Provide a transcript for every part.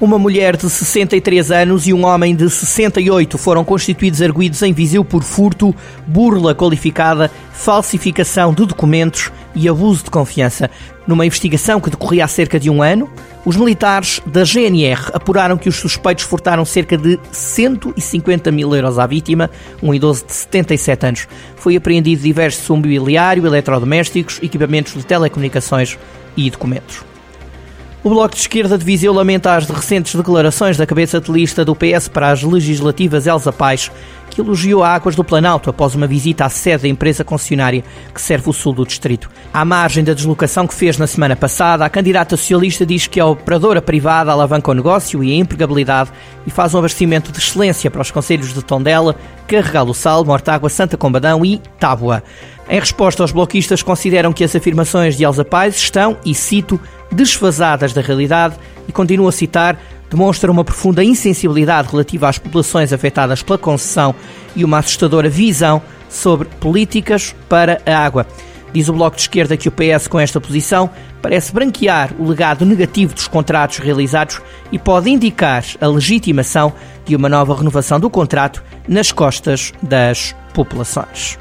Uma mulher de 63 anos e um homem de 68 foram constituídos arguídos em Viseu por furto, burla qualificada, falsificação de documentos e abuso de confiança. Numa investigação que decorria há cerca de um ano, os militares da GNR apuraram que os suspeitos furtaram cerca de 150 mil euros à vítima, um idoso de 77 anos. Foi apreendido diverso mobiliário, eletrodomésticos, equipamentos de telecomunicações e documentos. O Bloco de Esquerda de Viseu lamenta as recentes declarações da cabeça de lista do PS para as legislativas Elsa Paz, elogiou a Águas do Planalto após uma visita à sede da empresa concessionária que serve o sul do distrito. À margem da deslocação que fez na semana passada, a candidata socialista diz que a operadora privada alavanca o negócio e a empregabilidade e faz um abastecimento de excelência para os conselhos de Tondela, Carregal do Sal, Mortágua, Santa Combadão e Tábua. Em resposta, os bloquistas consideram que as afirmações de Elsa Paz estão, e cito, desfasadas da realidade e continuam a citar demonstra uma profunda insensibilidade relativa às populações afetadas pela concessão e uma assustadora visão sobre políticas para a água. Diz o Bloco de Esquerda que o PS, com esta posição, parece branquear o legado negativo dos contratos realizados e pode indicar a legitimação de uma nova renovação do contrato nas costas das populações.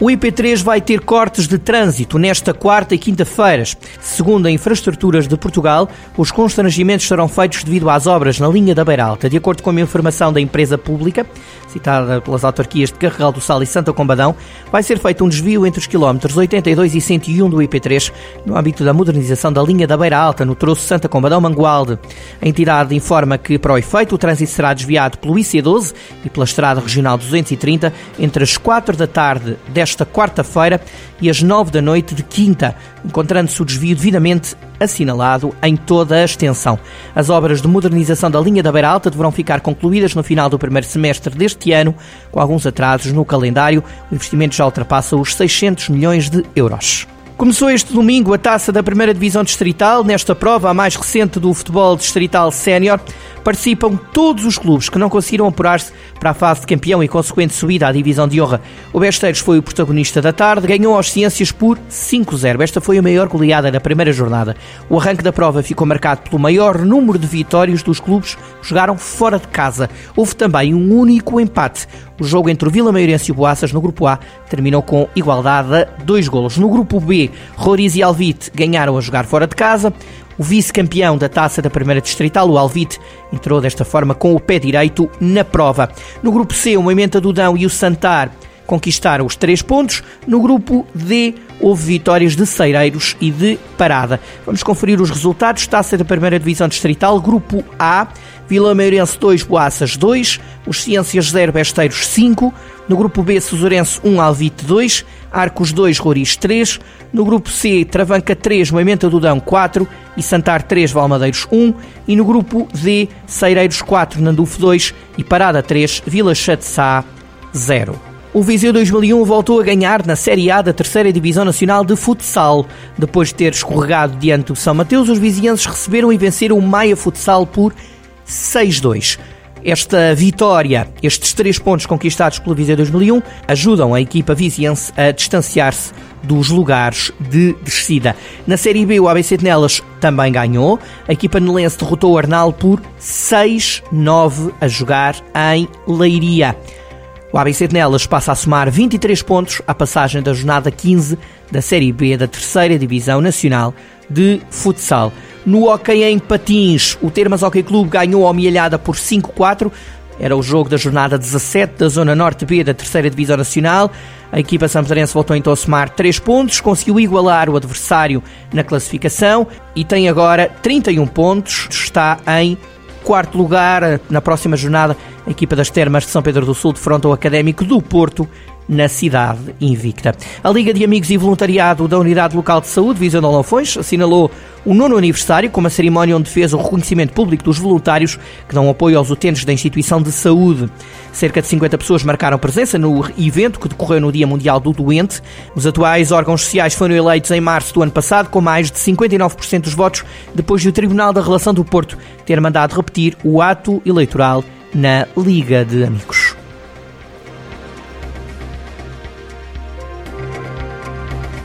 O IP3 vai ter cortes de trânsito nesta quarta e quinta-feiras. Segundo a Infraestruturas de Portugal, os constrangimentos serão feitos devido às obras na linha da Beira Alta. De acordo com a informação da empresa pública, citada pelas autarquias de Carregal do Sal e Santa Combadão, vai ser feito um desvio entre os quilómetros 82 e 101 do IP3, no âmbito da modernização da linha da Beira Alta, no troço Santa Combadão-Mangualde. A entidade informa que, para o efeito, o trânsito será desviado pelo IC12 e pela Estrada Regional 230 entre as 4 da tarde desta esta quarta-feira e às nove da noite de quinta, encontrando-se o desvio devidamente assinalado em toda a extensão. As obras de modernização da linha da Beira Alta deverão ficar concluídas no final do primeiro semestre deste ano, com alguns atrasos no calendário. O investimento já ultrapassa os 600 milhões de euros. Começou este domingo a taça da primeira divisão distrital. Nesta prova, a mais recente do futebol distrital sénior, participam todos os clubes que não conseguiram apurar-se para a fase de campeão e consequente subida à divisão de honra. O Besteiros foi o protagonista da tarde, ganhou aos Ciências por 5-0. Esta foi a maior goleada da primeira jornada. O arranque da prova ficou marcado pelo maior número de vitórias dos clubes que jogaram fora de casa. Houve também um único empate. O jogo entre o Vila Maiorense e o Boaças no grupo A terminou com igualdade a dois golos. No grupo B, Roriz e Alvite ganharam a jogar fora de casa. O vice-campeão da taça da primeira distrital, o Alvite, entrou desta forma com o pé direito na prova. No grupo C, o Moimenta do Dão e o Santar conquistaram os três pontos. No grupo D, houve vitórias de Ceireiros e de Parada. Vamos conferir os resultados. Taça da primeira divisão distrital, grupo A, Vila Meirense 2, Boaças 2, os Ciências 0, Besteiros 5, no grupo B, Suzurense 1, Alvite 2, Arcos 2, Roriz 3, no grupo C, Travanca 3, Moimenta do Dão 4 e Santar 3, Valmadeiros 1, e no grupo D, Ceireiros 4, Nandufo 2 e Parada 3, Vila Chatzá 0. O Viseu 2001 voltou a ganhar na Série A da Terceira Divisão Nacional de Futsal. Depois de ter escorregado diante do São Mateus, os vizienses receberam e venceram o Maia Futsal por 6-2. Esta vitória, estes três pontos conquistados pelo Viseu 2001, ajudam a equipa viziense a distanciar-se dos lugares de descida. Na Série B, o ABC de Nelas também ganhou. A equipa nelense derrotou o Arnal por 6-9 a jogar em Leiria. O ABC de Nelas passa a somar 23 pontos à passagem da jornada 15 da Série B da Terceira Divisão Nacional de Futsal. No hockey em patins, o Termas Hockey Clube ganhou a Mialhada por 5-4. Era o jogo da jornada 17 da Zona Norte B da Terceira Divisão Nacional. A equipa samparense voltou então a somar 3 pontos, conseguiu igualar o adversário na classificação e tem agora 31 pontos. Está em quarto lugar. Na próxima jornada, a equipa das Termas de São Pedro do Sul defronta o Académico do Porto na cidade invicta. A Liga de Amigos e Voluntariado da Unidade Local de Saúde, Visão de Olafões, assinalou o nono aniversário com uma cerimónia onde fez o reconhecimento público dos voluntários que dão apoio aos utentes da instituição de saúde. Cerca de 50 pessoas marcaram presença no evento que decorreu no Dia Mundial do Doente. Os atuais órgãos sociais foram eleitos em março do ano passado com mais de 59% dos votos, depois de o Tribunal da Relação do Porto ter mandado repetir o ato eleitoral na Liga de Amigos.